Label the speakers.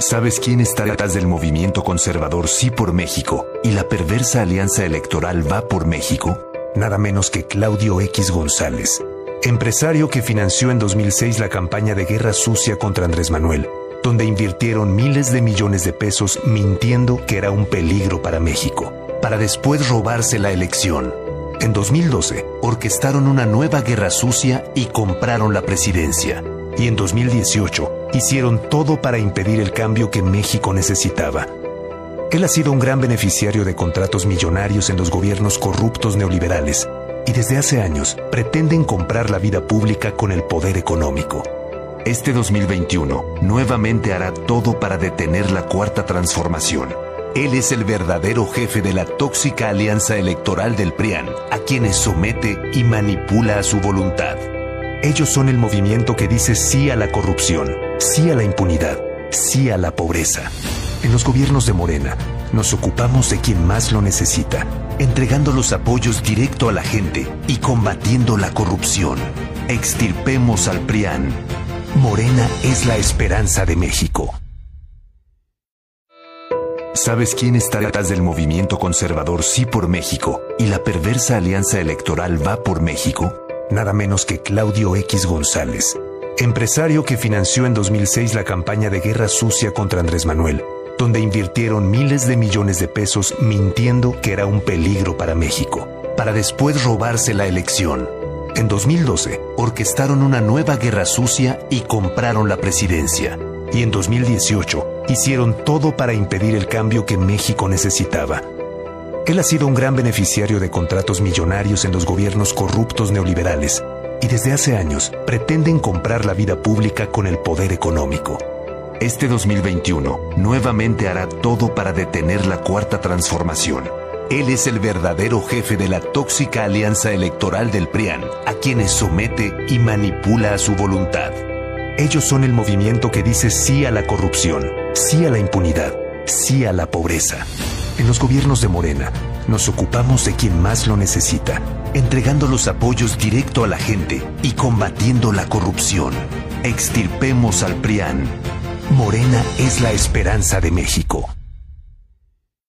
Speaker 1: ¿Sabes quién está detrás del movimiento conservador Sí por México y la perversa alianza electoral Va por México? Nada menos que Claudio X González, empresario que financió en 2006 la campaña de guerra sucia contra Andrés Manuel, donde invirtieron miles de millones de pesos mintiendo que era un peligro para México, para después robarse la elección. En 2012, orquestaron una nueva guerra sucia y compraron la presidencia. Y en 2018, hicieron todo para impedir el cambio que México necesitaba. Él ha sido un gran beneficiario de contratos millonarios en los gobiernos corruptos neoliberales y desde hace años pretenden comprar la vida pública con el poder económico. Este 2021 nuevamente hará todo para detener la cuarta transformación. Él es el verdadero jefe de la tóxica alianza electoral del PRIAN, a quienes somete y manipula a su voluntad. Ellos son el movimiento que dice sí a la corrupción, sí a la impunidad, sí a la pobreza. En los gobiernos de Morena, nos ocupamos de quien más lo necesita, entregando los apoyos directo a la gente y combatiendo la corrupción. Extirpemos al PRIAN. Morena es la esperanza de México. ¿Sabes quién está detrás del movimiento conservador Sí por México y la perversa alianza electoral Va por México? Nada menos que Claudio X González, empresario que financió en 2006 la campaña de guerra sucia contra Andrés Manuel donde invirtieron miles de millones de pesos mintiendo que era un peligro para México, para después robarse la elección. En 2012, orquestaron una nueva guerra sucia y compraron la presidencia. Y en 2018, hicieron todo para impedir el cambio que México necesitaba. Él ha sido un gran beneficiario de contratos millonarios en los gobiernos corruptos neoliberales y desde hace años pretenden comprar la vida pública con el poder económico. Este 2021 nuevamente hará todo para detener la cuarta transformación. Él es el verdadero jefe de la tóxica alianza electoral del PRIAN, a quienes somete y manipula a su voluntad. Ellos son el movimiento que dice sí a la corrupción, sí a la impunidad, sí a la pobreza. En los gobiernos de Morena, nos ocupamos de quien más lo necesita, entregando los apoyos directo a la gente y combatiendo la corrupción. Extirpemos al PRIAN Morena es la esperanza de México.